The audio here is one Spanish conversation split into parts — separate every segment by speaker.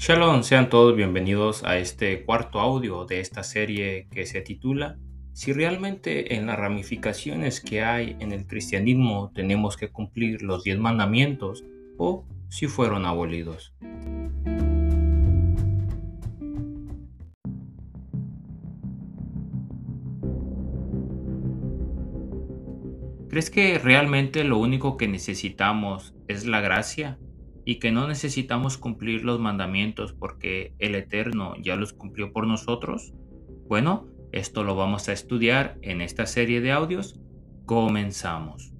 Speaker 1: Shalom, sean todos bienvenidos a este cuarto audio de esta serie que se titula Si realmente en las ramificaciones que hay en el cristianismo tenemos que cumplir los diez mandamientos o si fueron abolidos. ¿Crees que realmente lo único que necesitamos es la gracia? Y que no necesitamos cumplir los mandamientos porque el Eterno ya los cumplió por nosotros? Bueno, esto lo vamos a estudiar en esta serie de audios. Comenzamos.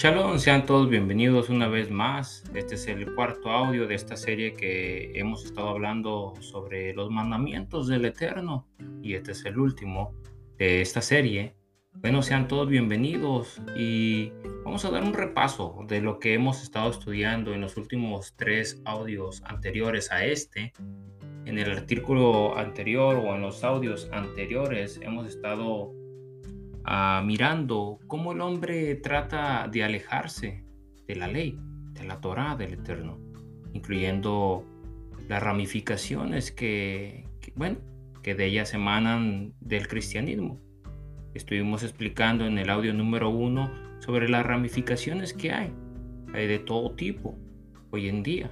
Speaker 1: Shalom, sean todos bienvenidos una vez más. Este es el cuarto audio de esta serie que hemos estado hablando sobre los mandamientos del Eterno y este es el último de esta serie. Bueno, sean todos bienvenidos y vamos a dar un repaso de lo que hemos estado estudiando en los últimos tres audios anteriores a este. En el artículo anterior o en los audios anteriores hemos estado mirando cómo el hombre trata de alejarse de la ley, de la Torah del Eterno, incluyendo las ramificaciones que, bueno, que de ellas emanan del cristianismo. Estuvimos explicando en el audio número uno sobre las ramificaciones que hay. Hay de todo tipo hoy en día.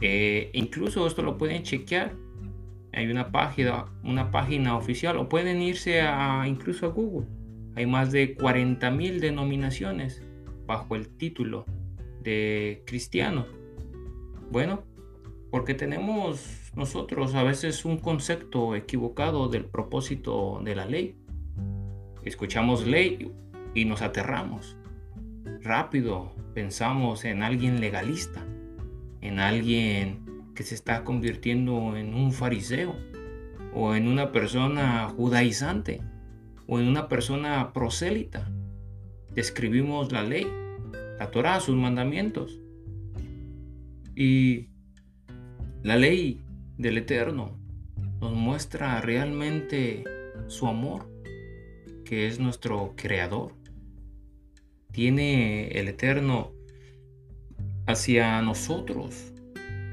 Speaker 1: Eh, incluso esto lo pueden chequear hay una página, una página oficial o pueden irse a, incluso a Google. Hay más de 40.000 denominaciones bajo el título de cristiano. Bueno, porque tenemos nosotros a veces un concepto equivocado del propósito de la ley. Escuchamos ley y nos aterramos. Rápido pensamos en alguien legalista, en alguien que se está convirtiendo en un fariseo o en una persona judaizante o en una persona prosélita. Describimos la ley, la Torah, sus mandamientos. Y la ley del Eterno nos muestra realmente su amor, que es nuestro creador. Tiene el Eterno hacia nosotros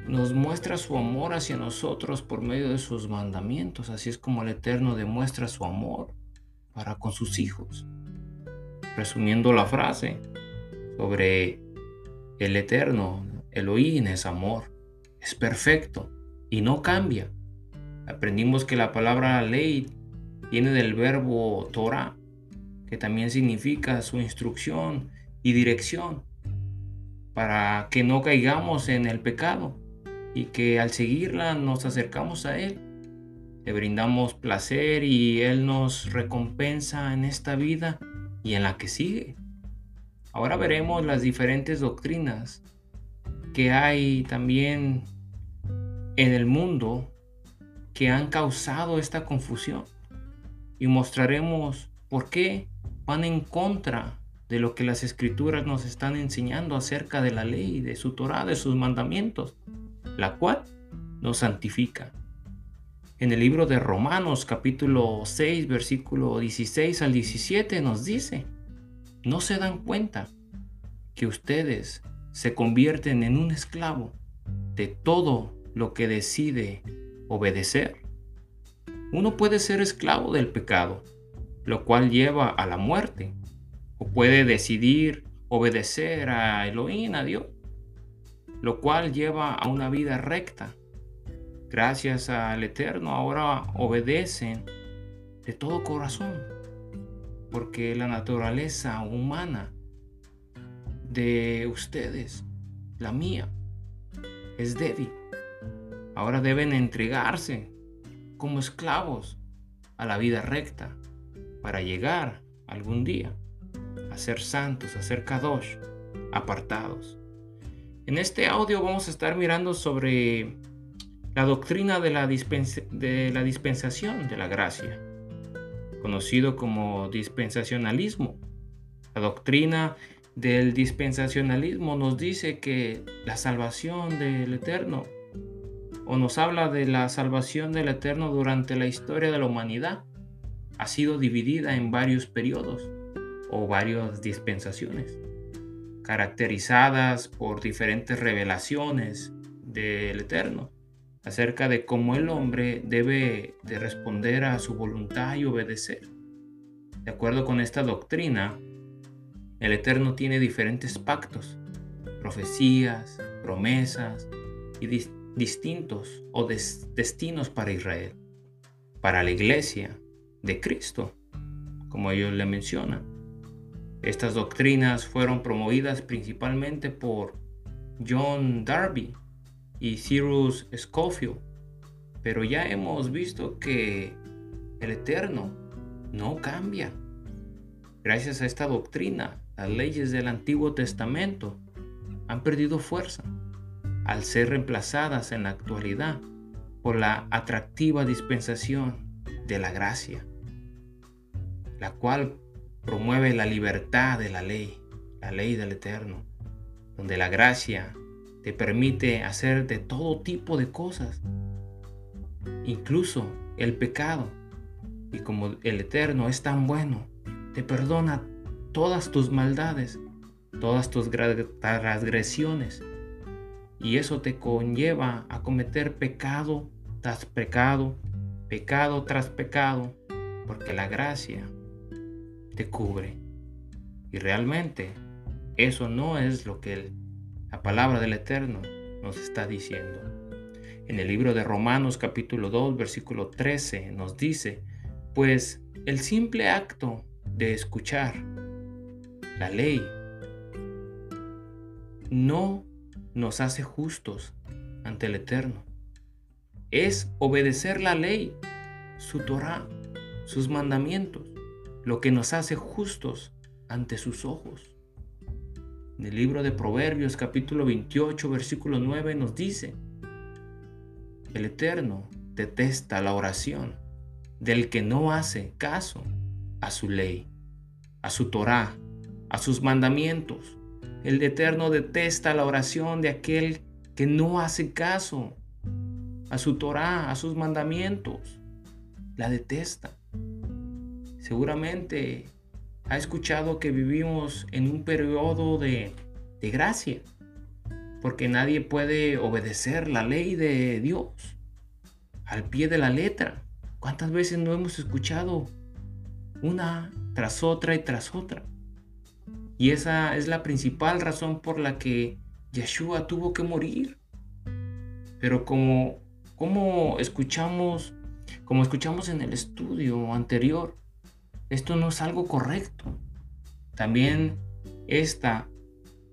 Speaker 1: nos muestra su amor hacia nosotros por medio de sus mandamientos. Así es como el Eterno demuestra su amor para con sus hijos. Resumiendo la frase sobre el Eterno, Elohim es amor, es perfecto y no cambia. Aprendimos que la palabra ley viene del verbo Torah, que también significa su instrucción y dirección, para que no caigamos en el pecado y que al seguirla nos acercamos a Él. Le brindamos placer y Él nos recompensa en esta vida y en la que sigue. Ahora veremos las diferentes doctrinas que hay también en el mundo que han causado esta confusión y mostraremos por qué van en contra de lo que las escrituras nos están enseñando acerca de la ley, de su Torah, de sus mandamientos la cual nos santifica. En el libro de Romanos capítulo 6 versículo 16 al 17 nos dice, ¿no se dan cuenta que ustedes se convierten en un esclavo de todo lo que decide obedecer? Uno puede ser esclavo del pecado, lo cual lleva a la muerte, o puede decidir obedecer a Elohim, a Dios, lo cual lleva a una vida recta. Gracias al Eterno ahora obedecen de todo corazón, porque la naturaleza humana de ustedes, la mía, es débil. Ahora deben entregarse como esclavos a la vida recta para llegar algún día a ser santos, a ser kadosh, apartados. En este audio vamos a estar mirando sobre la doctrina de la, de la dispensación de la gracia, conocido como dispensacionalismo. La doctrina del dispensacionalismo nos dice que la salvación del Eterno o nos habla de la salvación del Eterno durante la historia de la humanidad. Ha sido dividida en varios periodos o varias dispensaciones, caracterizadas por diferentes revelaciones del Eterno acerca de cómo el hombre debe de responder a su voluntad y obedecer. De acuerdo con esta doctrina, el Eterno tiene diferentes pactos, profecías, promesas y distintos o destinos para Israel, para la iglesia de Cristo, como ellos le mencionan. Estas doctrinas fueron promovidas principalmente por John Darby y Cyrus Scofield, pero ya hemos visto que el Eterno no cambia. Gracias a esta doctrina, las leyes del Antiguo Testamento han perdido fuerza al ser reemplazadas en la actualidad por la atractiva dispensación de la gracia, la cual promueve la libertad de la ley, la ley del Eterno, donde la gracia te permite hacer de todo tipo de cosas, incluso el pecado. Y como el Eterno es tan bueno, te perdona todas tus maldades, todas tus transgresiones. Y eso te conlleva a cometer pecado tras pecado, pecado tras pecado, porque la gracia te cubre. Y realmente eso no es lo que la palabra del Eterno nos está diciendo. En el libro de Romanos capítulo 2 versículo 13 nos dice, pues el simple acto de escuchar la ley no nos hace justos ante el Eterno. Es obedecer la ley, su Torah, sus mandamientos, lo que nos hace justos ante sus ojos. En el libro de Proverbios capítulo 28 versículo 9 nos dice, el Eterno detesta la oración del que no hace caso a su ley, a su Torah, a sus mandamientos. El Eterno detesta la oración de aquel que no hace caso a su Torah, a sus mandamientos. La detesta. Seguramente ha escuchado que vivimos en un periodo de, de gracia, porque nadie puede obedecer la ley de Dios al pie de la letra. ¿Cuántas veces no hemos escuchado una tras otra y tras otra? Y esa es la principal razón por la que Yeshua tuvo que morir. Pero como, como escuchamos, como escuchamos en el estudio anterior, esto no es algo correcto. También esta,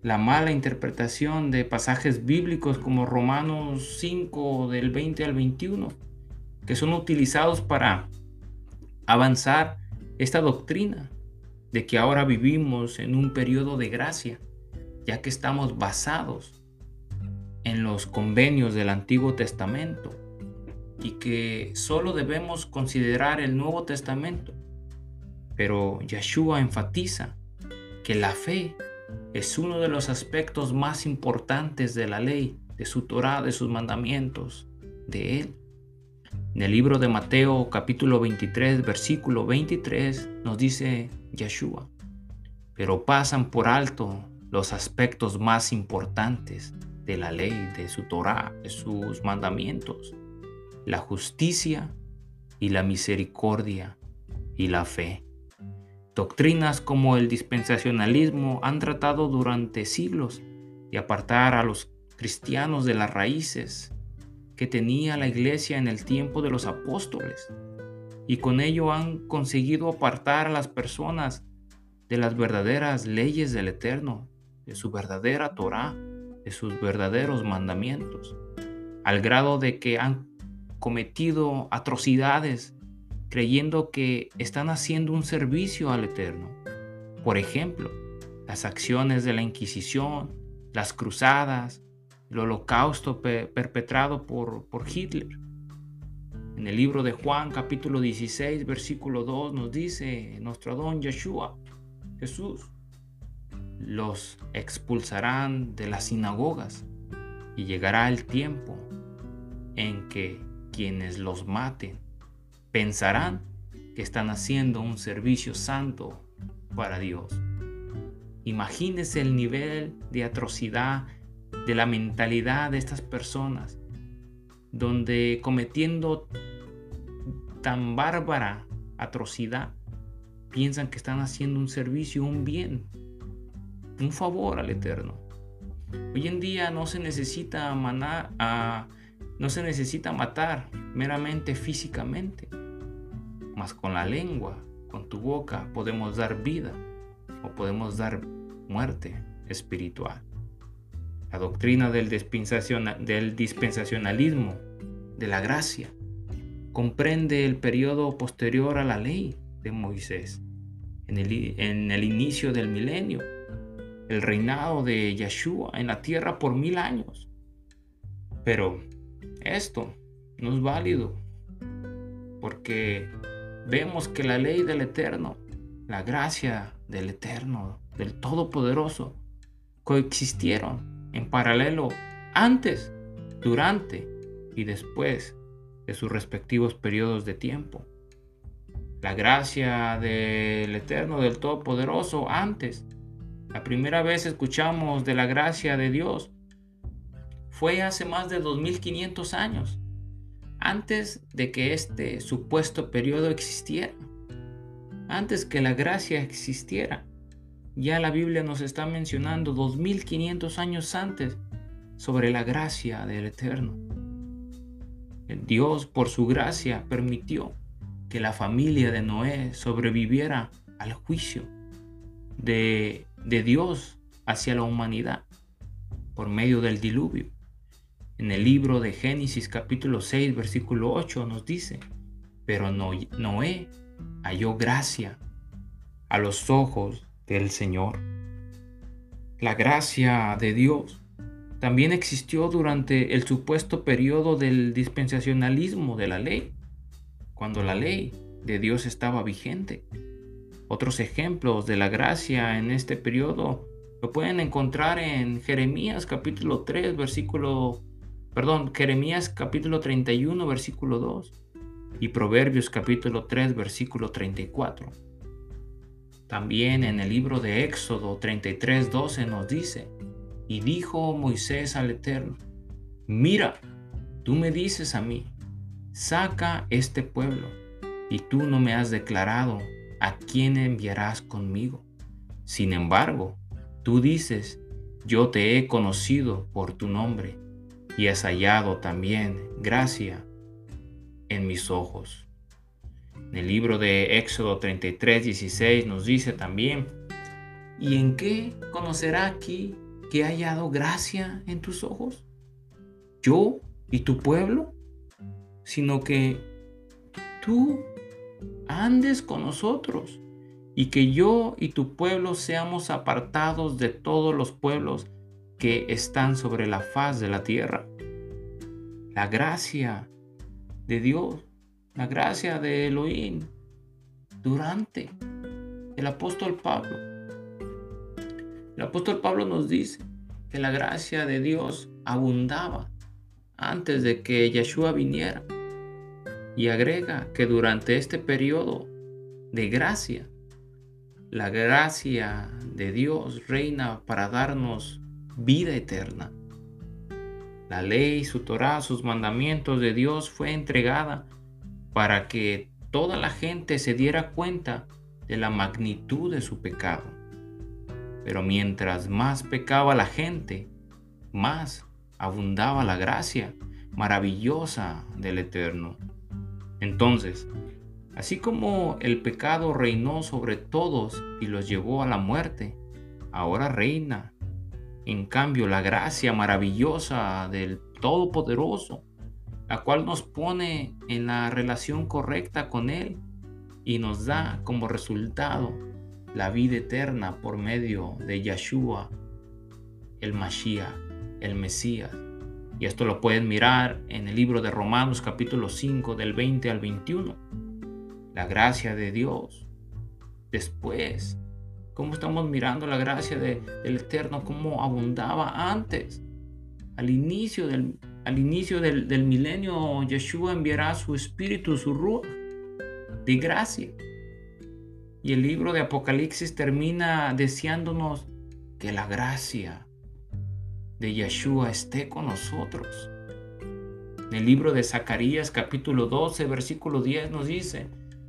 Speaker 1: la mala interpretación de pasajes bíblicos como Romanos 5 del 20 al 21, que son utilizados para avanzar esta doctrina de que ahora vivimos en un periodo de gracia, ya que estamos basados en los convenios del Antiguo Testamento y que solo debemos considerar el Nuevo Testamento. Pero Yeshua enfatiza que la fe es uno de los aspectos más importantes de la ley, de su Torah, de sus mandamientos, de Él. En el libro de Mateo capítulo 23, versículo 23 nos dice Yeshua, pero pasan por alto los aspectos más importantes de la ley, de su Torah, de sus mandamientos, la justicia y la misericordia y la fe. Doctrinas como el dispensacionalismo han tratado durante siglos de apartar a los cristianos de las raíces que tenía la iglesia en el tiempo de los apóstoles y con ello han conseguido apartar a las personas de las verdaderas leyes del Eterno, de su verdadera Torah, de sus verdaderos mandamientos, al grado de que han cometido atrocidades creyendo que están haciendo un servicio al Eterno. Por ejemplo, las acciones de la Inquisición, las cruzadas, el holocausto perpetrado por, por Hitler. En el libro de Juan capítulo 16 versículo 2 nos dice nuestro don Yeshua, Jesús, los expulsarán de las sinagogas y llegará el tiempo en que quienes los maten pensarán que están haciendo un servicio santo para Dios. Imagínese el nivel de atrocidad de la mentalidad de estas personas, donde cometiendo tan bárbara atrocidad, piensan que están haciendo un servicio, un bien, un favor al Eterno. Hoy en día no se necesita a, no se necesita matar meramente físicamente, mas con la lengua, con tu boca podemos dar vida o podemos dar muerte espiritual. La doctrina del, del dispensacionalismo, de la gracia, comprende el periodo posterior a la ley de Moisés, en el, en el inicio del milenio, el reinado de Yeshua en la tierra por mil años. Pero esto no es válido porque vemos que la ley del Eterno, la gracia del Eterno, del Todopoderoso, coexistieron en paralelo antes, durante y después de sus respectivos periodos de tiempo. La gracia del Eterno, del Todopoderoso, antes. La primera vez escuchamos de la gracia de Dios fue hace más de 2500 años, antes de que este supuesto periodo existiera, antes que la gracia existiera. Ya la Biblia nos está mencionando 2500 años antes sobre la gracia del Eterno. Dios, por su gracia, permitió que la familia de Noé sobreviviera al juicio de, de Dios hacia la humanidad por medio del diluvio. En el libro de Génesis capítulo 6 versículo 8 nos dice, pero Noé halló gracia a los ojos del Señor. La gracia de Dios también existió durante el supuesto periodo del dispensacionalismo de la ley, cuando la ley de Dios estaba vigente. Otros ejemplos de la gracia en este periodo lo pueden encontrar en Jeremías capítulo 3 versículo perdón, Jeremías capítulo 31 versículo 2 y Proverbios capítulo 3 versículo 34. También en el libro de Éxodo 33 12 nos dice: y dijo Moisés al Eterno, mira, tú me dices a mí, saca este pueblo, y tú no me has declarado a quién enviarás conmigo. Sin embargo, tú dices, yo te he conocido por tu nombre, y has hallado también gracia en mis ojos. En el libro de Éxodo 33, 16 nos dice también, ¿y en qué conocerá aquí que ha hallado gracia en tus ojos? ¿Yo y tu pueblo? Sino que tú andes con nosotros y que yo y tu pueblo seamos apartados de todos los pueblos que están sobre la faz de la tierra. La gracia de Dios, la gracia de Elohim durante el apóstol Pablo el apóstol Pablo nos dice que la gracia de Dios abundaba antes de que Yeshua viniera. Y agrega que durante este periodo de gracia, la gracia de Dios reina para darnos vida eterna. La ley, su Torah, sus mandamientos de Dios fue entregada para que toda la gente se diera cuenta de la magnitud de su pecado pero mientras más pecaba la gente, más abundaba la gracia maravillosa del Eterno. Entonces, así como el pecado reinó sobre todos y los llevó a la muerte, ahora reina, en cambio, la gracia maravillosa del Todopoderoso, la cual nos pone en la relación correcta con Él y nos da como resultado la vida eterna por medio de Yeshua, el Mashiach, el Mesías. Y esto lo pueden mirar en el libro de Romanos capítulo 5 del 20 al 21. La gracia de Dios. Después, cómo estamos mirando la gracia del Eterno, cómo abundaba antes, al inicio del, al inicio del, del milenio, Yeshua enviará su espíritu, su ruach de gracia. Y el libro de Apocalipsis termina deseándonos que la gracia de Yeshua esté con nosotros. En el libro de Zacarías capítulo 12 versículo 10 nos dice,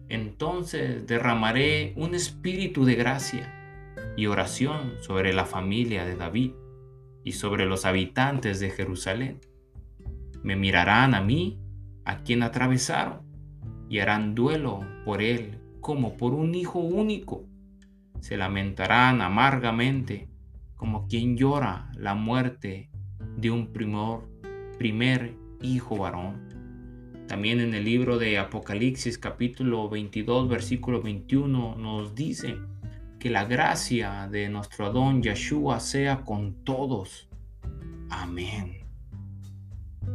Speaker 1: entonces derramaré un espíritu de gracia y oración sobre la familia de David y sobre los habitantes de Jerusalén. Me mirarán a mí, a quien atravesaron, y harán duelo por él como por un hijo único. Se lamentarán amargamente como quien llora la muerte de un primor, primer hijo varón. También en el libro de Apocalipsis capítulo 22 versículo 21 nos dice que la gracia de nuestro Adón Yeshua sea con todos. Amén.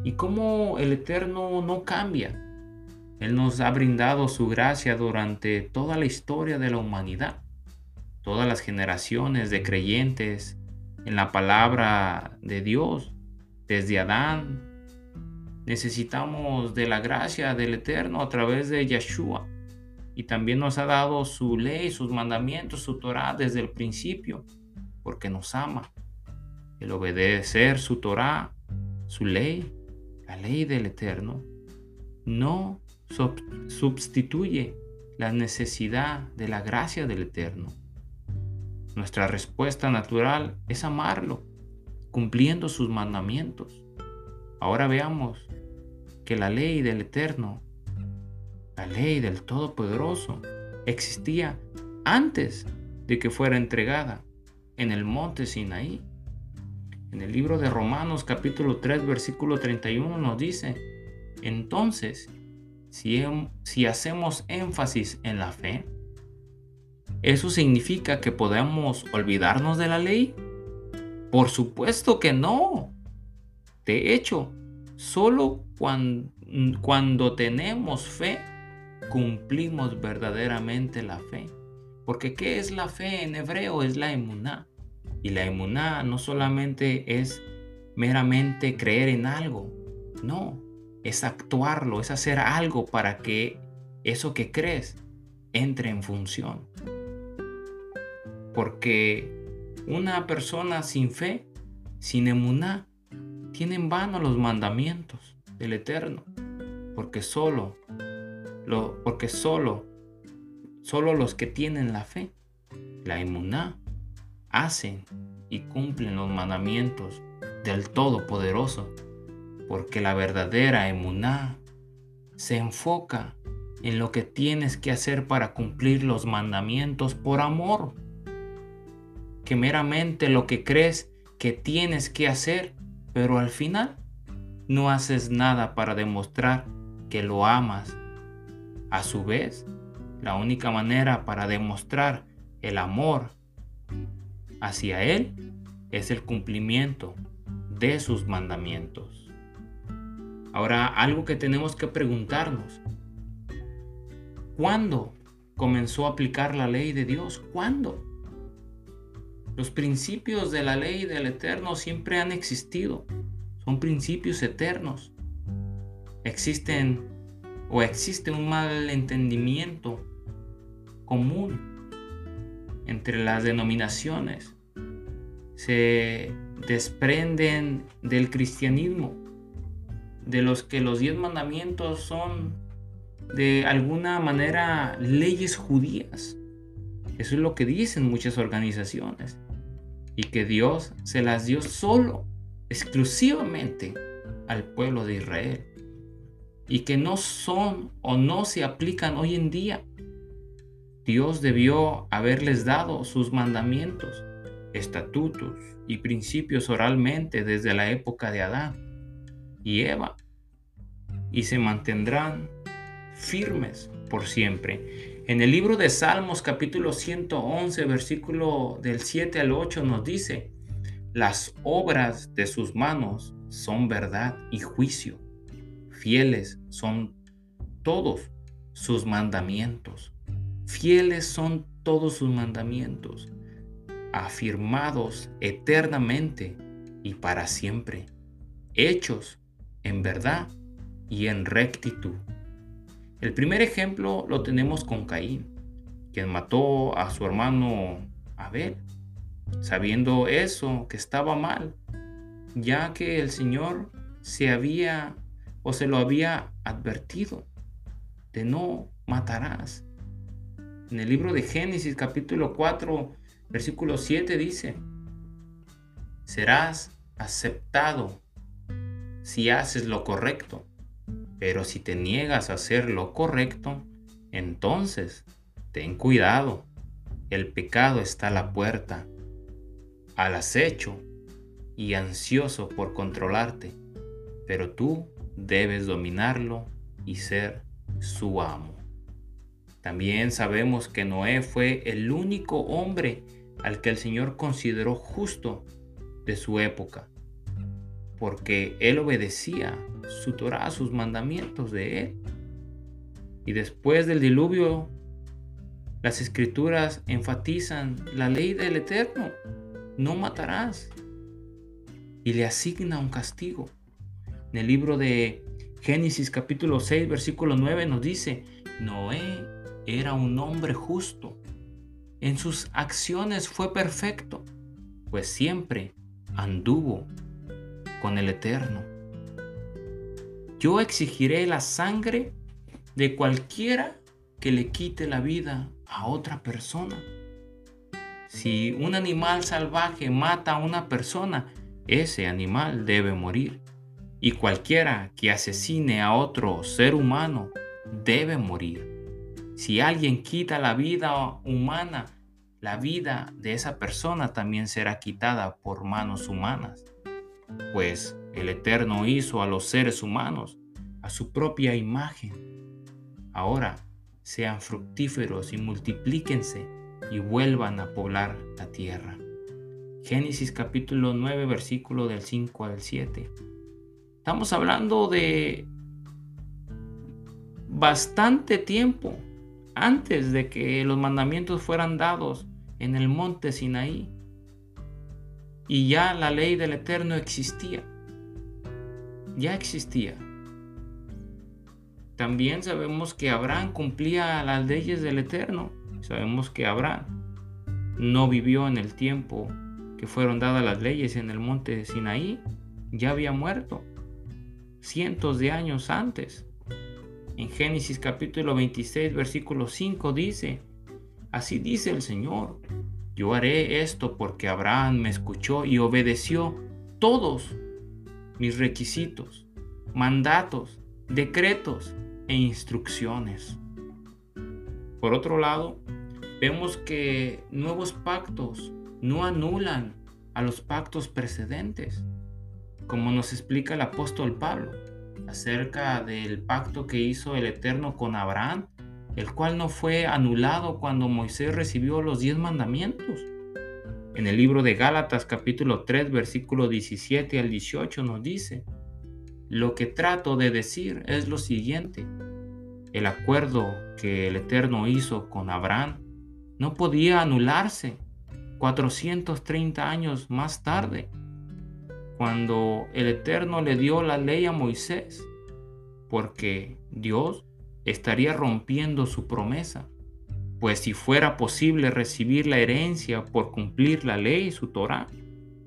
Speaker 1: Y como el Eterno no cambia, él nos ha brindado su gracia durante toda la historia de la humanidad. Todas las generaciones de creyentes en la palabra de Dios, desde Adán, necesitamos de la gracia del Eterno a través de Yeshua. Y también nos ha dado su ley, sus mandamientos, su Torah desde el principio, porque nos ama. El obedecer su Torah, su ley, la ley del Eterno, no sustituye la necesidad de la gracia del Eterno. Nuestra respuesta natural es amarlo, cumpliendo sus mandamientos. Ahora veamos que la ley del Eterno, la ley del Todopoderoso, existía antes de que fuera entregada en el monte Sinaí. En el libro de Romanos capítulo 3 versículo 31 nos dice, entonces si, hacemos énfasis en la fe, ¿eso significa que podemos olvidarnos de la ley? Por supuesto que no. De hecho, solo cuando, cuando tenemos fe, cumplimos verdaderamente la fe. Porque ¿qué es la fe en hebreo? Es la emuná. Y la emuná no solamente es meramente creer en algo. No, es actuarlo, es hacer algo para que eso que crees entre en función. Porque una persona sin fe, sin emuná, tiene en vano los mandamientos del Eterno, porque solo lo, porque solo solo los que tienen la fe, la emuná, hacen y cumplen los mandamientos del Todopoderoso porque la verdadera emuná se enfoca en lo que tienes que hacer para cumplir los mandamientos por amor, que meramente lo que crees que tienes que hacer, pero al final no haces nada para demostrar que lo amas. A su vez, la única manera para demostrar el amor hacia Él es el cumplimiento de sus mandamientos. Ahora, algo que tenemos que preguntarnos. ¿Cuándo comenzó a aplicar la ley de Dios? ¿Cuándo? Los principios de la ley del Eterno siempre han existido. Son principios eternos. Existen o existe un mal entendimiento común entre las denominaciones. Se desprenden del cristianismo de los que los diez mandamientos son de alguna manera leyes judías. Eso es lo que dicen muchas organizaciones. Y que Dios se las dio solo, exclusivamente al pueblo de Israel. Y que no son o no se aplican hoy en día. Dios debió haberles dado sus mandamientos, estatutos y principios oralmente desde la época de Adán y Eva, y se mantendrán firmes por siempre. En el libro de Salmos capítulo 111 versículo del 7 al 8 nos dice, las obras de sus manos son verdad y juicio. Fieles son todos sus mandamientos. Fieles son todos sus mandamientos, afirmados eternamente y para siempre, hechos en verdad y en rectitud. El primer ejemplo lo tenemos con Caín, quien mató a su hermano Abel, sabiendo eso, que estaba mal, ya que el Señor se había o se lo había advertido de no matarás. En el libro de Génesis capítulo 4, versículo 7 dice, serás aceptado si haces lo correcto, pero si te niegas a hacer lo correcto, entonces ten cuidado, el pecado está a la puerta, al acecho y ansioso por controlarte, pero tú debes dominarlo y ser su amo. También sabemos que Noé fue el único hombre al que el Señor consideró justo de su época, porque él obedecía su sus mandamientos de él. Y después del diluvio, las escrituras enfatizan la ley del Eterno, no matarás, y le asigna un castigo. En el libro de Génesis capítulo 6, versículo 9 nos dice, Noé era un hombre justo. En sus acciones fue perfecto, pues siempre anduvo con el Eterno. Yo exigiré la sangre de cualquiera que le quite la vida a otra persona. Si un animal salvaje mata a una persona, ese animal debe morir. Y cualquiera que asesine a otro ser humano debe morir. Si alguien quita la vida humana, la vida de esa persona también será quitada por manos humanas. Pues el Eterno hizo a los seres humanos a su propia imagen. Ahora sean fructíferos y multiplíquense y vuelvan a poblar la tierra. Génesis capítulo 9 versículo del 5 al 7. Estamos hablando de bastante tiempo antes de que los mandamientos fueran dados en el monte Sinaí. Y ya la ley del Eterno existía. Ya existía. También sabemos que Abraham cumplía las leyes del Eterno. Sabemos que Abraham no vivió en el tiempo que fueron dadas las leyes en el monte Sinaí. Ya había muerto cientos de años antes. En Génesis capítulo 26, versículo 5 dice, Así dice el Señor, yo haré esto porque Abraham me escuchó y obedeció todos mis requisitos, mandatos, decretos e instrucciones. Por otro lado, vemos que nuevos pactos no anulan a los pactos precedentes como nos explica el apóstol Pablo acerca del pacto que hizo el Eterno con Abraham, el cual no fue anulado cuando Moisés recibió los diez mandamientos. En el libro de Gálatas capítulo 3 versículo 17 al 18 nos dice, lo que trato de decir es lo siguiente, el acuerdo que el Eterno hizo con Abraham no podía anularse 430 años más tarde cuando el Eterno le dio la ley a Moisés, porque Dios estaría rompiendo su promesa, pues si fuera posible recibir la herencia por cumplir la ley y su Torah,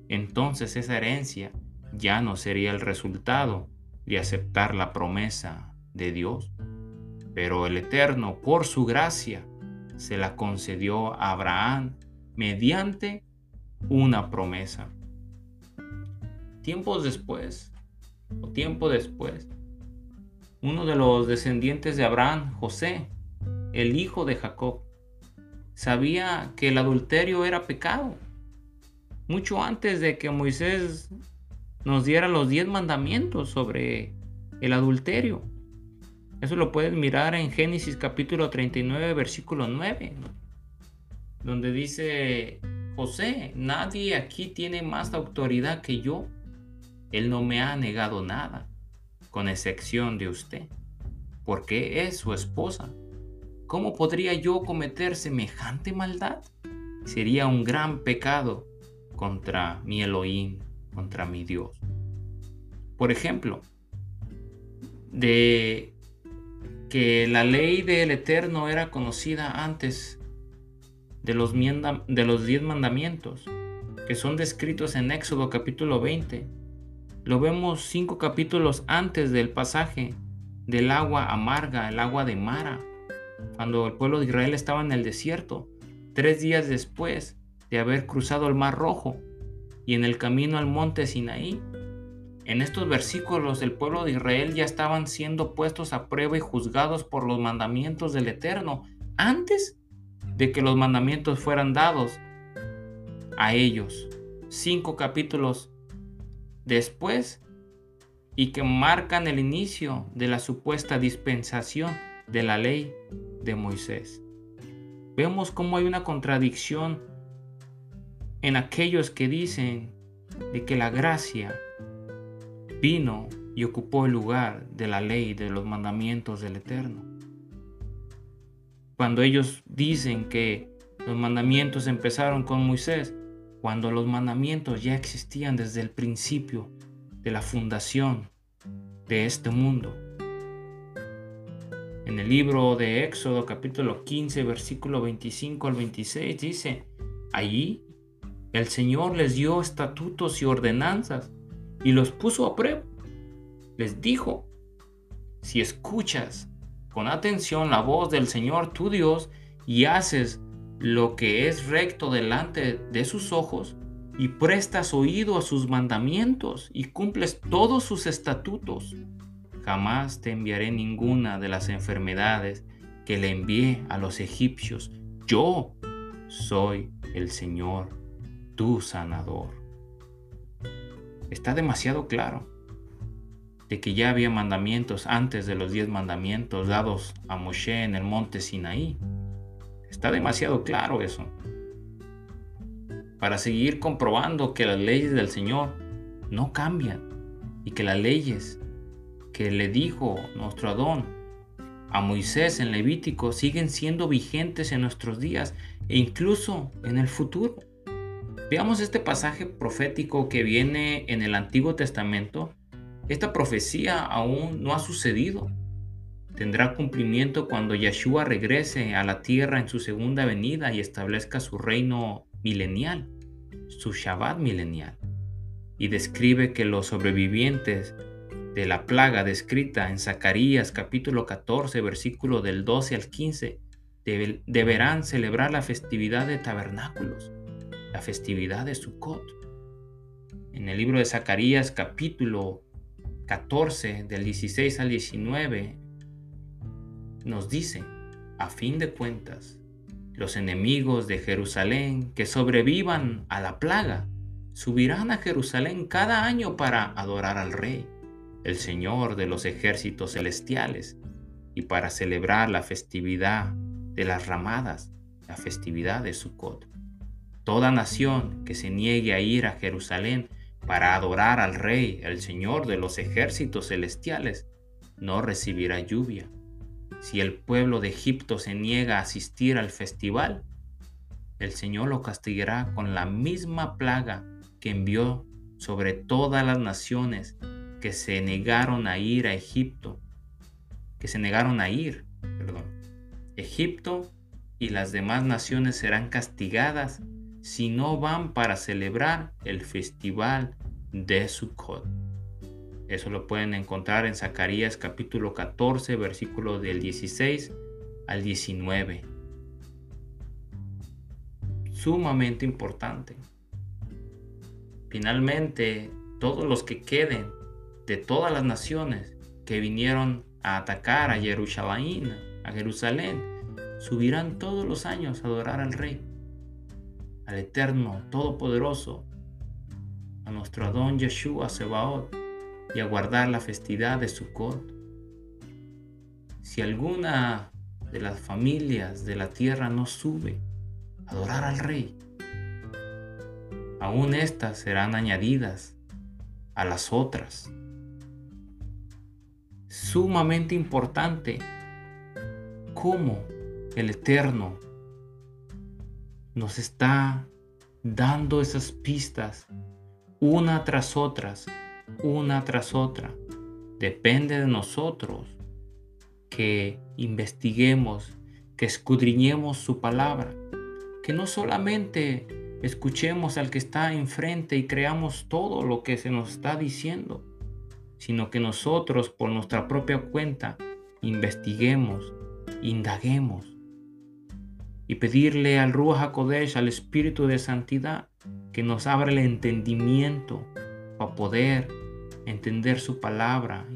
Speaker 1: entonces esa herencia ya no sería el resultado de aceptar la promesa de Dios. Pero el Eterno, por su gracia, se la concedió a Abraham mediante una promesa. Tiempos después, o tiempo después, uno de los descendientes de Abraham, José, el hijo de Jacob, sabía que el adulterio era pecado. Mucho antes de que Moisés nos diera los diez mandamientos sobre el adulterio. Eso lo puedes mirar en Génesis capítulo 39, versículo 9, donde dice José, nadie aquí tiene más autoridad que yo él no me ha negado nada, con excepción de usted, porque es su esposa. ¿Cómo podría yo cometer semejante maldad? Sería un gran pecado contra mi Elohim, contra mi Dios. Por ejemplo, de que la ley del Eterno era conocida antes de los, de los diez mandamientos, que son descritos en Éxodo capítulo 20. Lo vemos cinco capítulos antes del pasaje del agua amarga, el agua de Mara, cuando el pueblo de Israel estaba en el desierto, tres días después de haber cruzado el Mar Rojo y en el camino al monte Sinaí. En estos versículos el pueblo de Israel ya estaban siendo puestos a prueba y juzgados por los mandamientos del Eterno antes de que los mandamientos fueran dados a ellos. Cinco capítulos después y que marcan el inicio de la supuesta dispensación de la ley de Moisés. Vemos cómo hay una contradicción en aquellos que dicen de que la gracia vino y ocupó el lugar de la ley, de los mandamientos del Eterno. Cuando ellos dicen que los mandamientos empezaron con Moisés, cuando los mandamientos ya existían desde el principio de la fundación de este mundo. En el libro de Éxodo capítulo 15 versículo 25 al 26 dice, allí el Señor les dio estatutos y ordenanzas y los puso a prueba. Les dijo, si escuchas con atención la voz del Señor tu Dios y haces lo que es recto delante de sus ojos, y prestas oído a sus mandamientos y cumples todos sus estatutos, jamás te enviaré ninguna de las enfermedades que le envié a los egipcios. Yo soy el Señor, tu sanador. Está demasiado claro de que ya había mandamientos antes de los diez mandamientos dados a Moshe en el monte Sinaí. Está demasiado claro eso para seguir comprobando que las leyes del Señor no cambian y que las leyes que le dijo nuestro Adón a Moisés en Levítico siguen siendo vigentes en nuestros días e incluso en el futuro. Veamos este pasaje profético que viene en el Antiguo Testamento. Esta profecía aún no ha sucedido. Tendrá cumplimiento cuando Yeshua regrese a la tierra en su segunda venida y establezca su reino milenial su Shabbat milenial y describe que los sobrevivientes de la plaga descrita en Zacarías capítulo 14 versículo del 12 al 15 deberán celebrar la festividad de tabernáculos, la festividad de Sukkot. En el libro de Zacarías capítulo 14 del 16 al 19 nos dice, a fin de cuentas, los enemigos de Jerusalén que sobrevivan a la plaga subirán a Jerusalén cada año para adorar al Rey, el Señor de los ejércitos celestiales, y para celebrar la festividad de las ramadas, la festividad de Sukkot. Toda nación que se niegue a ir a Jerusalén para adorar al Rey, el Señor de los ejércitos celestiales, no recibirá lluvia si el pueblo de Egipto se niega a asistir al festival, el Señor lo castigará con la misma plaga que envió sobre todas las naciones que se negaron a ir a Egipto, que se negaron a ir, perdón. Egipto y las demás naciones serán castigadas si no van para celebrar el festival de Sukkot. Eso lo pueden encontrar en Zacarías capítulo 14, versículo del 16 al 19. Sumamente importante. Finalmente, todos los que queden de todas las naciones que vinieron a atacar a Jerusalén, a Jerusalén, subirán todos los años a adorar al Rey, al Eterno, Todopoderoso, a nuestro Adón Yeshua Sebaot y a guardar la festividad de Sukkot. Si alguna de las familias de la tierra no sube a adorar al Rey, aún estas serán añadidas a las otras. Sumamente importante cómo el Eterno nos está dando esas pistas una tras otras una tras otra. Depende de nosotros que investiguemos, que escudriñemos su palabra, que no solamente escuchemos al que está enfrente y creamos todo lo que se nos está diciendo, sino que nosotros por nuestra propia cuenta investiguemos, indaguemos y pedirle al Ruach HaKodesh, al Espíritu de Santidad, que nos abra el entendimiento para poder entender su palabra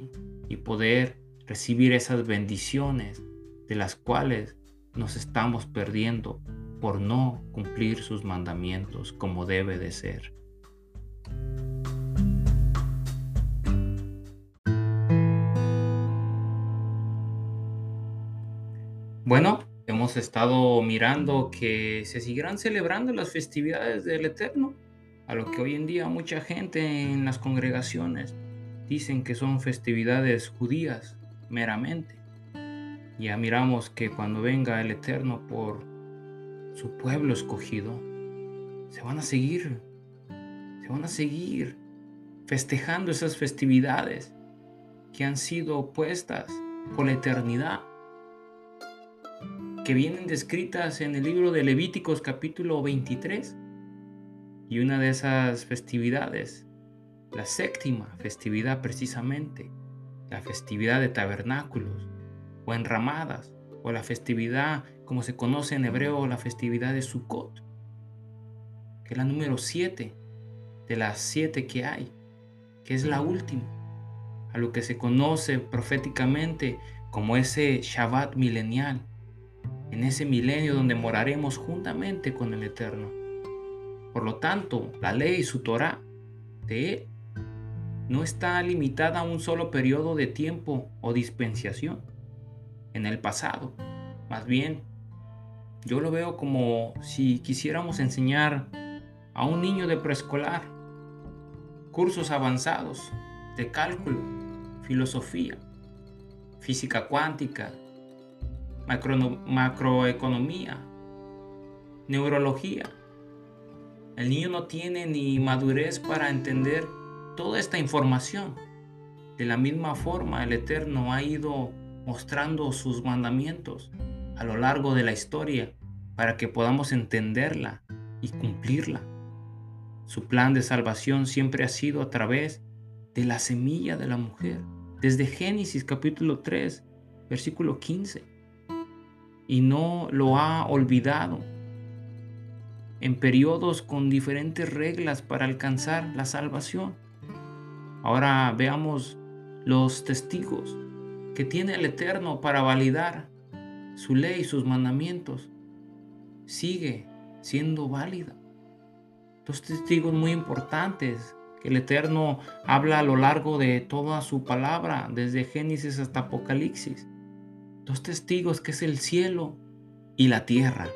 Speaker 1: y poder recibir esas bendiciones de las cuales nos estamos perdiendo por no cumplir sus mandamientos como debe de ser. Bueno, hemos estado mirando que se seguirán celebrando las festividades del Eterno, a lo que hoy en día mucha gente en las congregaciones dicen que son festividades judías meramente. Ya miramos que cuando venga el Eterno por su pueblo escogido, se van a seguir, se van a seguir festejando esas festividades que han sido puestas por la eternidad, que vienen descritas en el libro de Levíticos capítulo 23. Y una de esas festividades, la séptima festividad precisamente, la festividad de tabernáculos o enramadas, o la festividad, como se conoce en hebreo, la festividad de Sukkot, que es la número 7 de las siete que hay, que es la última, a lo que se conoce proféticamente como ese Shabbat milenial, en ese milenio donde moraremos juntamente con el Eterno. Por lo tanto, la ley, su Torah, de Él, no está limitada a un solo periodo de tiempo o dispensación en el pasado. Más bien, yo lo veo como si quisiéramos enseñar a un niño de preescolar cursos avanzados de cálculo, filosofía, física cuántica, macroeconomía, neurología. El niño no tiene ni madurez para entender toda esta información. De la misma forma, el Eterno ha ido mostrando sus mandamientos a lo largo de la historia para que podamos entenderla y cumplirla. Su plan de salvación siempre ha sido a través de la semilla de la mujer, desde Génesis capítulo 3, versículo 15. Y no lo ha olvidado en periodos con diferentes reglas para alcanzar la salvación. Ahora veamos los testigos que tiene el Eterno para validar su ley, sus mandamientos. Sigue siendo válida. Dos testigos muy importantes que el Eterno habla a lo largo de toda su palabra, desde Génesis hasta Apocalipsis. Dos testigos que es el cielo y la tierra,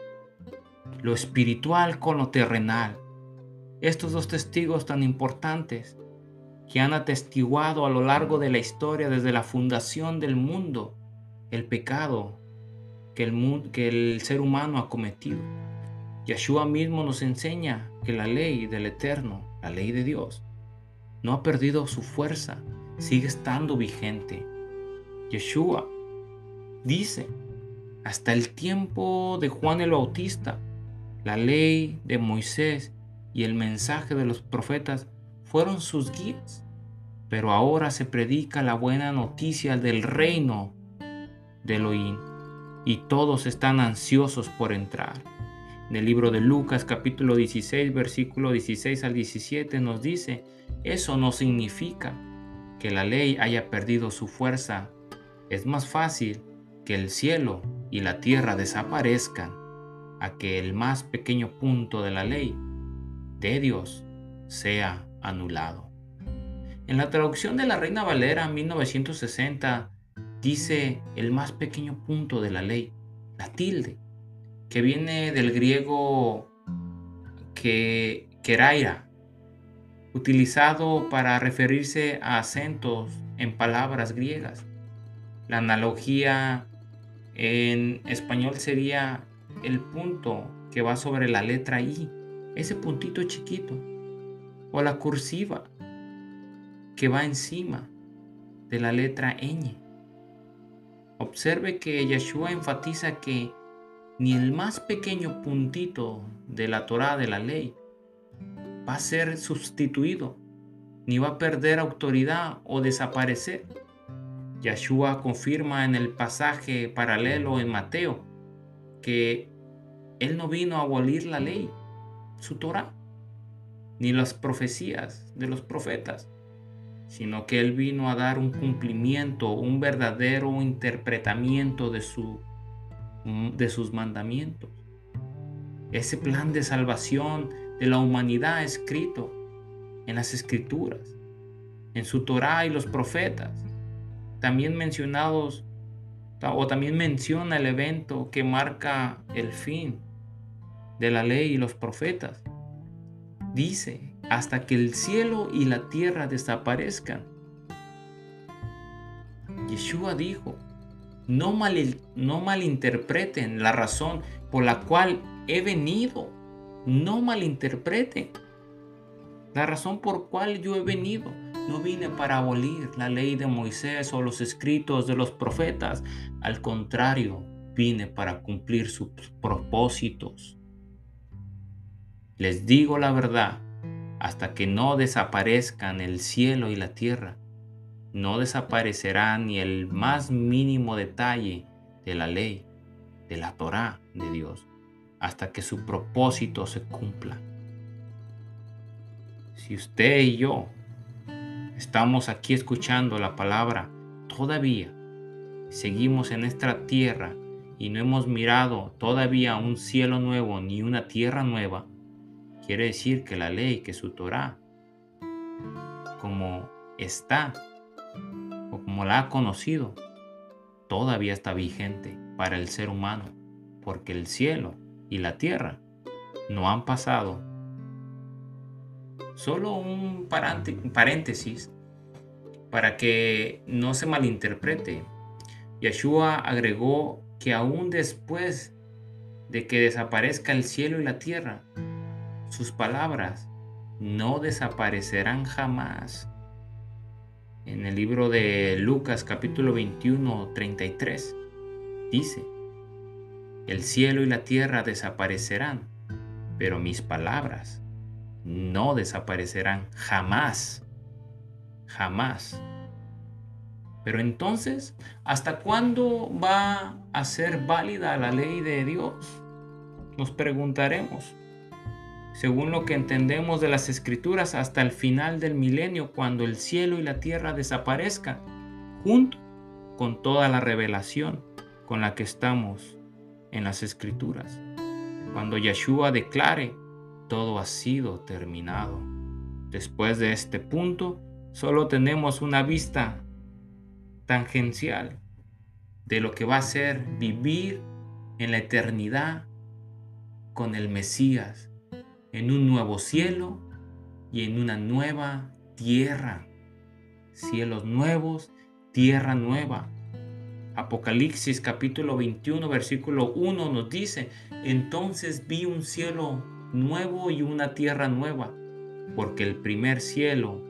Speaker 1: lo espiritual con lo terrenal. Estos dos testigos tan importantes que han atestiguado a lo largo de la historia desde la fundación del mundo el pecado que el, que el ser humano ha cometido. Yeshua mismo nos enseña que la ley del Eterno, la ley de Dios, no ha perdido su fuerza, sigue estando vigente. Yeshua dice, hasta el tiempo de Juan el Bautista, la ley de Moisés y el mensaje de los profetas fueron sus guías, pero ahora se predica la buena noticia del reino de Elohim y todos están ansiosos por entrar. En el libro de Lucas capítulo 16 versículo 16 al 17 nos dice, eso no significa que la ley haya perdido su fuerza. Es más fácil que el cielo y la tierra desaparezcan a que el más pequeño punto de la ley de Dios sea anulado. En la traducción de la Reina Valera 1960 dice el más pequeño punto de la ley, la tilde, que viene del griego que keraira, utilizado para referirse a acentos en palabras griegas. La analogía en español sería el punto que va sobre la letra I, ese puntito chiquito o la cursiva que va encima de la letra ñ. Observe que Yeshua enfatiza que ni el más pequeño puntito de la Torah de la ley va a ser sustituido, ni va a perder autoridad o desaparecer. Yeshua confirma en el pasaje paralelo en Mateo que Él no vino a abolir la ley, su Torah, ni las profecías de los profetas, sino que Él vino a dar un cumplimiento, un verdadero interpretamiento de, su, de sus mandamientos. Ese plan de salvación de la humanidad escrito en las escrituras, en su Torah y los profetas, también mencionados o también menciona el evento que marca el fin de la ley y los profetas. Dice, hasta que el cielo y la tierra desaparezcan. Yeshua dijo, no, mal, no malinterpreten la razón por la cual he venido. No malinterpreten la razón por cual yo he venido. No vine para abolir la ley de Moisés o los escritos de los profetas. Al contrario, vine para cumplir sus propósitos. Les digo la verdad, hasta que no desaparezcan el cielo y la tierra, no desaparecerá ni el más mínimo detalle de la ley, de la Torah de Dios, hasta que su propósito se cumpla. Si usted y yo estamos aquí escuchando la palabra. Todavía, seguimos en esta tierra y no hemos mirado todavía un cielo nuevo ni una tierra nueva, quiere decir que la ley, que su Torah, como está o como la ha conocido, todavía está vigente para el ser humano, porque el cielo y la tierra no han pasado Solo un paréntesis para que no se malinterprete. Yeshua agregó que aún después de que desaparezca el cielo y la tierra, sus palabras no desaparecerán jamás. En el libro de Lucas capítulo 21, 33, dice, el cielo y la tierra desaparecerán, pero mis palabras no desaparecerán jamás. Jamás. Pero entonces, ¿hasta cuándo va a ser válida la ley de Dios? Nos preguntaremos. Según lo que entendemos de las escrituras, hasta el final del milenio, cuando el cielo y la tierra desaparezcan, junto con toda la revelación con la que estamos en las escrituras. Cuando Yeshua declare todo ha sido terminado. Después de este punto, solo tenemos una vista tangencial de lo que va a ser vivir en la eternidad con el Mesías, en un nuevo cielo y en una nueva tierra. Cielos nuevos, tierra nueva. Apocalipsis capítulo 21 versículo 1 nos dice, entonces vi un cielo nuevo y una tierra nueva, porque el primer cielo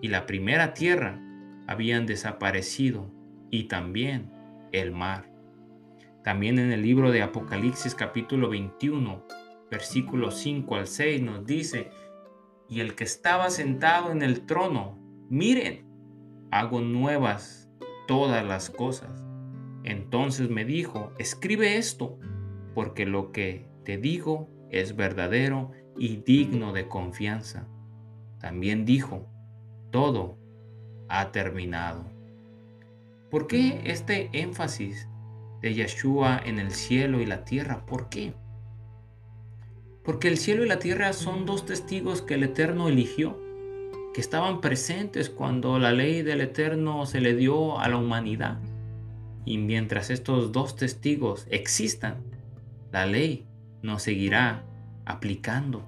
Speaker 1: y la primera tierra habían desaparecido y también el mar. También en el libro de Apocalipsis capítulo 21, versículos 5 al 6 nos dice, y el que estaba sentado en el trono, miren, hago nuevas todas las cosas. Entonces me dijo, escribe esto, porque lo que te digo es verdadero y digno de confianza. También dijo, todo ha terminado. ¿Por qué este énfasis de Yeshua en el cielo y la tierra? ¿Por qué? Porque el cielo y la tierra son dos testigos que el Eterno eligió, que estaban presentes cuando la ley del Eterno se le dio a la humanidad. Y mientras estos dos testigos existan, la ley nos seguirá aplicando.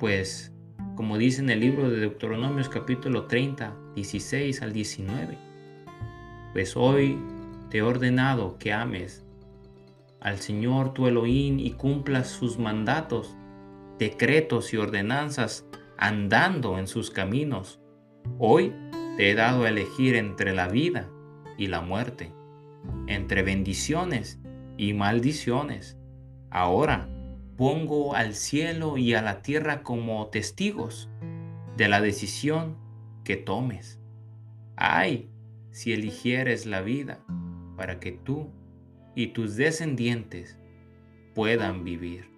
Speaker 1: Pues, como dice en el libro de Deuteronomios capítulo 30, 16 al 19, pues hoy te he ordenado que ames al Señor tu Elohim y cumplas sus mandatos, decretos y ordenanzas andando en sus caminos. Hoy te he dado a elegir entre la vida y la muerte, entre bendiciones y maldiciones. Ahora pongo al cielo y a la tierra como testigos de la decisión que tomes. Ay, si eligieres la vida para que tú y tus descendientes puedan vivir.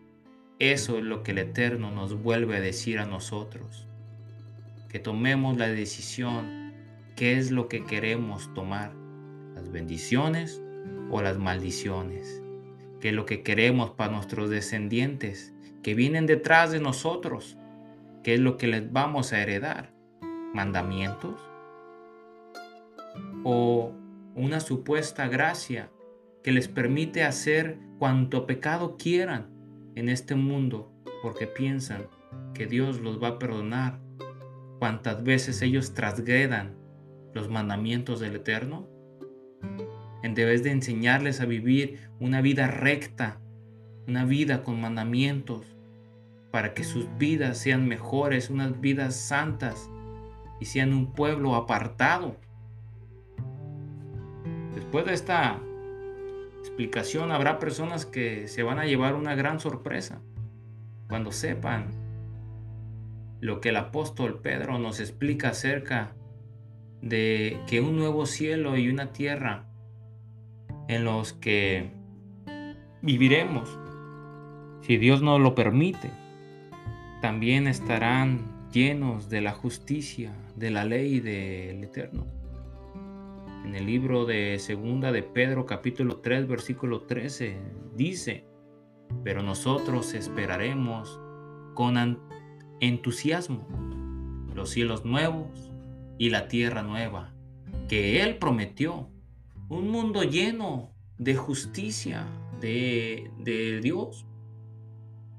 Speaker 1: Eso es lo que el Eterno nos vuelve a decir a nosotros. Que tomemos la decisión, qué es lo que queremos tomar, las bendiciones o las maldiciones. ¿Qué es lo que queremos para nuestros descendientes que vienen detrás de nosotros? ¿Qué es lo que les vamos a heredar? ¿Mandamientos? ¿O una supuesta gracia que les permite hacer cuanto pecado quieran en este mundo porque piensan que Dios los va a perdonar cuantas veces ellos trasgredan los mandamientos del Eterno? En vez de enseñarles a vivir una vida recta, una vida con mandamientos, para que sus vidas sean mejores, unas vidas santas y sean un pueblo apartado. Después de esta explicación habrá personas que se van a llevar una gran sorpresa cuando sepan lo que el apóstol Pedro nos explica acerca de que un nuevo cielo y una tierra en los que viviremos, si Dios nos lo permite, también estarán llenos de la justicia, de la ley del Eterno. En el libro de Segunda de Pedro capítulo 3 versículo 13 dice, pero nosotros esperaremos con entusiasmo los cielos nuevos y la tierra nueva que Él prometió, un mundo lleno de justicia de, de Dios.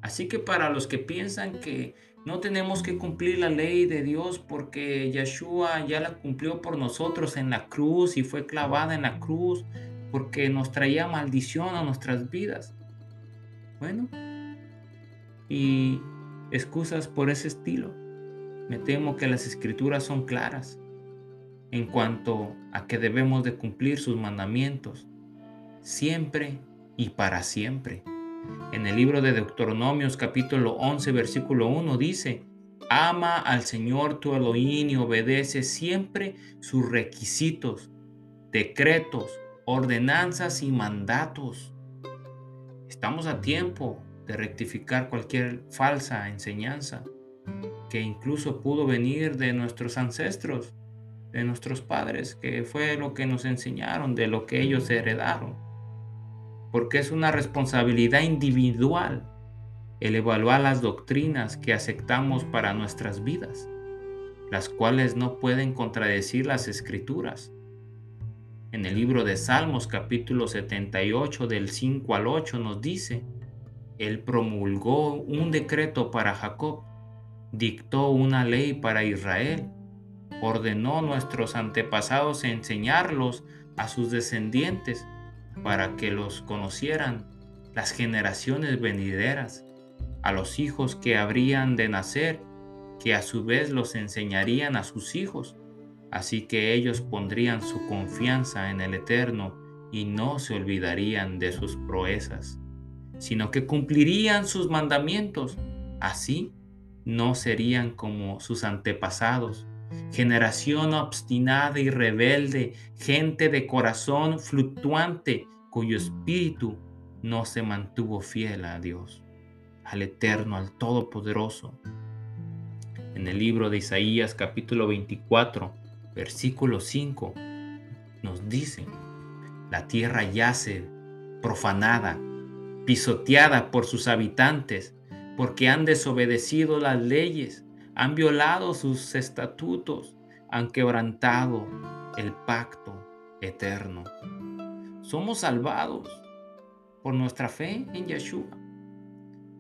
Speaker 1: Así que para los que piensan que no tenemos que cumplir la ley de Dios porque Yeshua ya la cumplió por nosotros en la cruz y fue clavada en la cruz porque nos traía maldición a nuestras vidas. Bueno, y excusas por ese estilo. Me temo que las escrituras son claras en cuanto a que debemos de cumplir sus mandamientos siempre y para siempre. En el libro de Deuteronomios capítulo 11 versículo 1 dice, Ama al Señor tu Elohim y obedece siempre sus requisitos, decretos, ordenanzas y mandatos. Estamos a tiempo de rectificar cualquier falsa enseñanza que incluso pudo venir de nuestros ancestros, de nuestros padres, que fue lo que nos enseñaron, de lo que ellos heredaron porque es una responsabilidad individual el evaluar las doctrinas que aceptamos para nuestras vidas, las cuales no pueden contradecir las escrituras. En el libro de Salmos capítulo 78 del 5 al 8 nos dice, Él promulgó un decreto para Jacob, dictó una ley para Israel, ordenó nuestros antepasados enseñarlos a sus descendientes, para que los conocieran las generaciones venideras, a los hijos que habrían de nacer, que a su vez los enseñarían a sus hijos, así que ellos pondrían su confianza en el Eterno y no se olvidarían de sus proezas, sino que cumplirían sus mandamientos, así no serían como sus antepasados, generación obstinada y rebelde, gente de corazón fluctuante, cuyo espíritu no se mantuvo fiel a Dios, al Eterno, al Todopoderoso. En el libro de Isaías capítulo 24, versículo 5, nos dice, la tierra yace profanada, pisoteada por sus habitantes, porque han desobedecido las leyes han violado sus estatutos, han quebrantado el pacto eterno. Somos salvados por nuestra fe en Yeshua.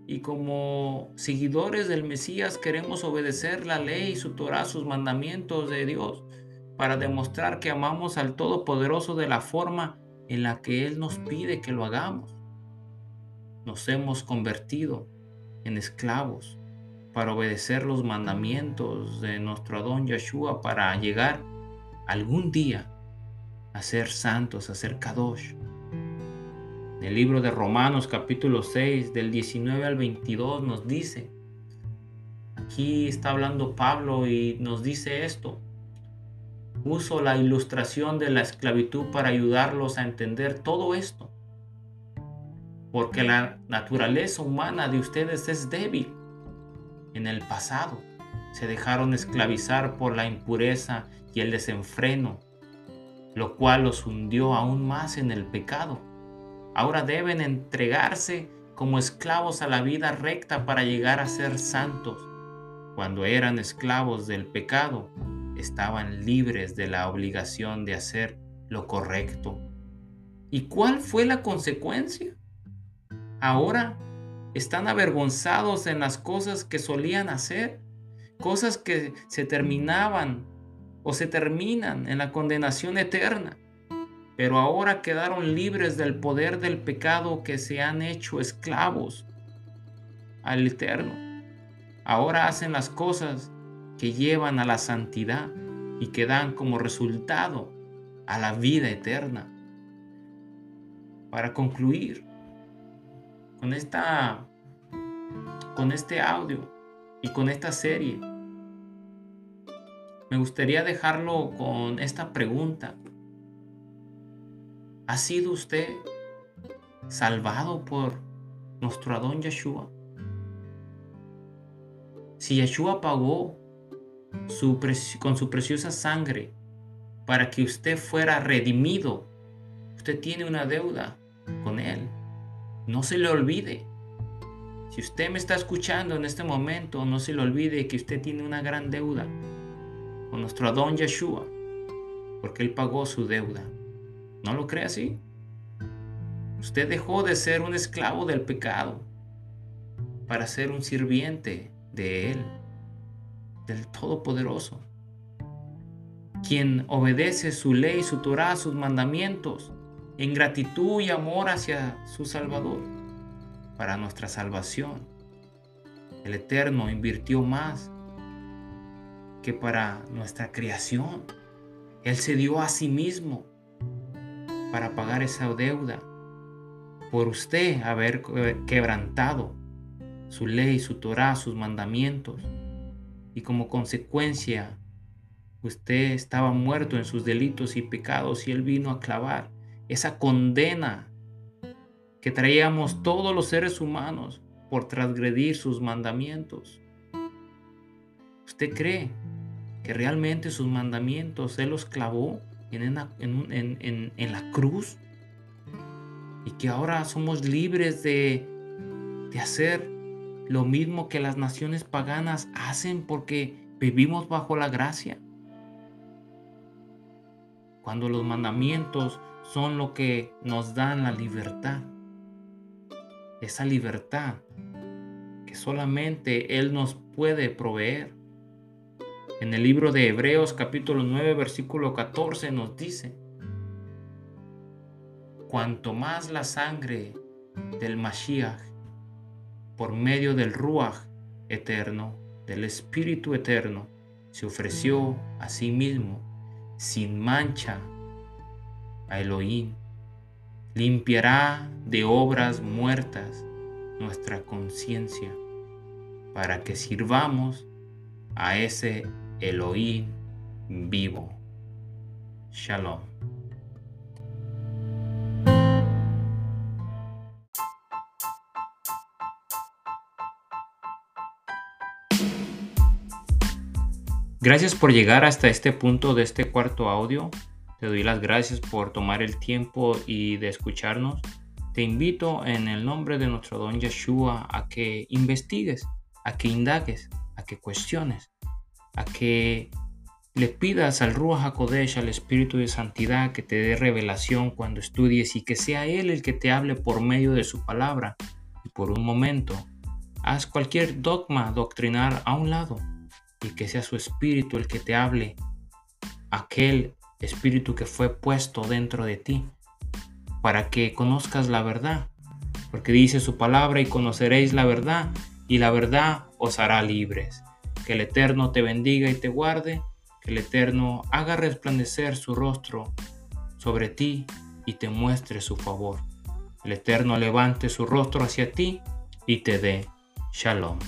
Speaker 1: Y como seguidores del Mesías queremos obedecer la ley, su Torah, sus mandamientos de Dios, para demostrar que amamos al Todopoderoso de la forma en la que Él nos pide que lo hagamos. Nos hemos convertido en esclavos para obedecer los mandamientos de nuestro Adón Yeshua, para llegar algún día a ser santos, a ser kadosh. En el libro de Romanos capítulo 6 del 19 al 22 nos dice, aquí está hablando Pablo y nos dice esto, uso la ilustración de la esclavitud para ayudarlos a entender todo esto, porque la naturaleza humana de ustedes es débil. En el pasado se dejaron esclavizar por la impureza y el desenfreno, lo cual los hundió aún más en el pecado. Ahora deben entregarse como esclavos a la vida recta para llegar a ser santos. Cuando eran esclavos del pecado, estaban libres de la obligación de hacer lo correcto. ¿Y cuál fue la consecuencia? Ahora están avergonzados en las cosas que solían hacer, cosas que se terminaban o se terminan en la condenación eterna. Pero ahora quedaron libres del poder del pecado que se han hecho esclavos al eterno. Ahora hacen las cosas que llevan a la santidad y que dan como resultado a la vida eterna. Para concluir con esta con este audio y con esta serie me gustaría dejarlo con esta pregunta. ¿Ha sido usted salvado por nuestro Adón Yeshua? Si Yeshua pagó con su preciosa sangre para que usted fuera redimido, usted tiene una deuda con Él. No se le olvide. Si usted me está escuchando en este momento, no se le olvide que usted tiene una gran deuda con nuestro Adón Yeshua, porque Él pagó su deuda. ¿No lo cree así? Usted dejó de ser un esclavo del pecado para ser un sirviente de Él, del Todopoderoso, quien obedece su ley, su Torah, sus mandamientos, en gratitud y amor hacia su Salvador, para nuestra salvación. El Eterno invirtió más que para nuestra creación. Él se dio a sí mismo para pagar esa deuda por usted haber quebrantado su ley, su Torah, sus mandamientos. Y como consecuencia, usted estaba muerto en sus delitos y pecados y Él vino a clavar esa condena que traíamos todos los seres humanos por transgredir sus mandamientos. ¿Usted cree que realmente sus mandamientos Él los clavó en, la cruz y que ahora somos libres de, de hacer lo mismo que las naciones paganas hacen porque vivimos bajo la gracia. Cuando los mandamientos son lo que nos dan la libertad. Esa libertad que solamente Él nos puede proveer. En el libro de Hebreos capítulo 9 versículo 14 nos dice, cuanto más la sangre del Mashiach por medio del Ruach eterno, del Espíritu eterno, se ofreció a sí mismo sin mancha a Elohim, limpiará de obras muertas nuestra conciencia para que sirvamos a ese Elohim vivo. Shalom. Gracias por llegar hasta este punto de este cuarto audio. Te doy las gracias por tomar el tiempo y de escucharnos. Te invito en el nombre de nuestro don Yeshua a que investigues, a que indagues, a que cuestiones a que le pidas al Ruach HaKodesh, al Espíritu de Santidad, que te dé revelación cuando estudies y que sea Él el que te hable por medio de su palabra. Y por un momento, haz cualquier dogma doctrinar a un lado y que sea su Espíritu el que te hable, aquel Espíritu que fue puesto dentro de ti, para que conozcas la verdad. Porque dice su palabra y conoceréis la verdad y la verdad os hará libres. Que el Eterno te bendiga y te guarde. Que el Eterno haga resplandecer su rostro sobre ti y te muestre su favor. El Eterno levante su rostro hacia ti y te dé shalom.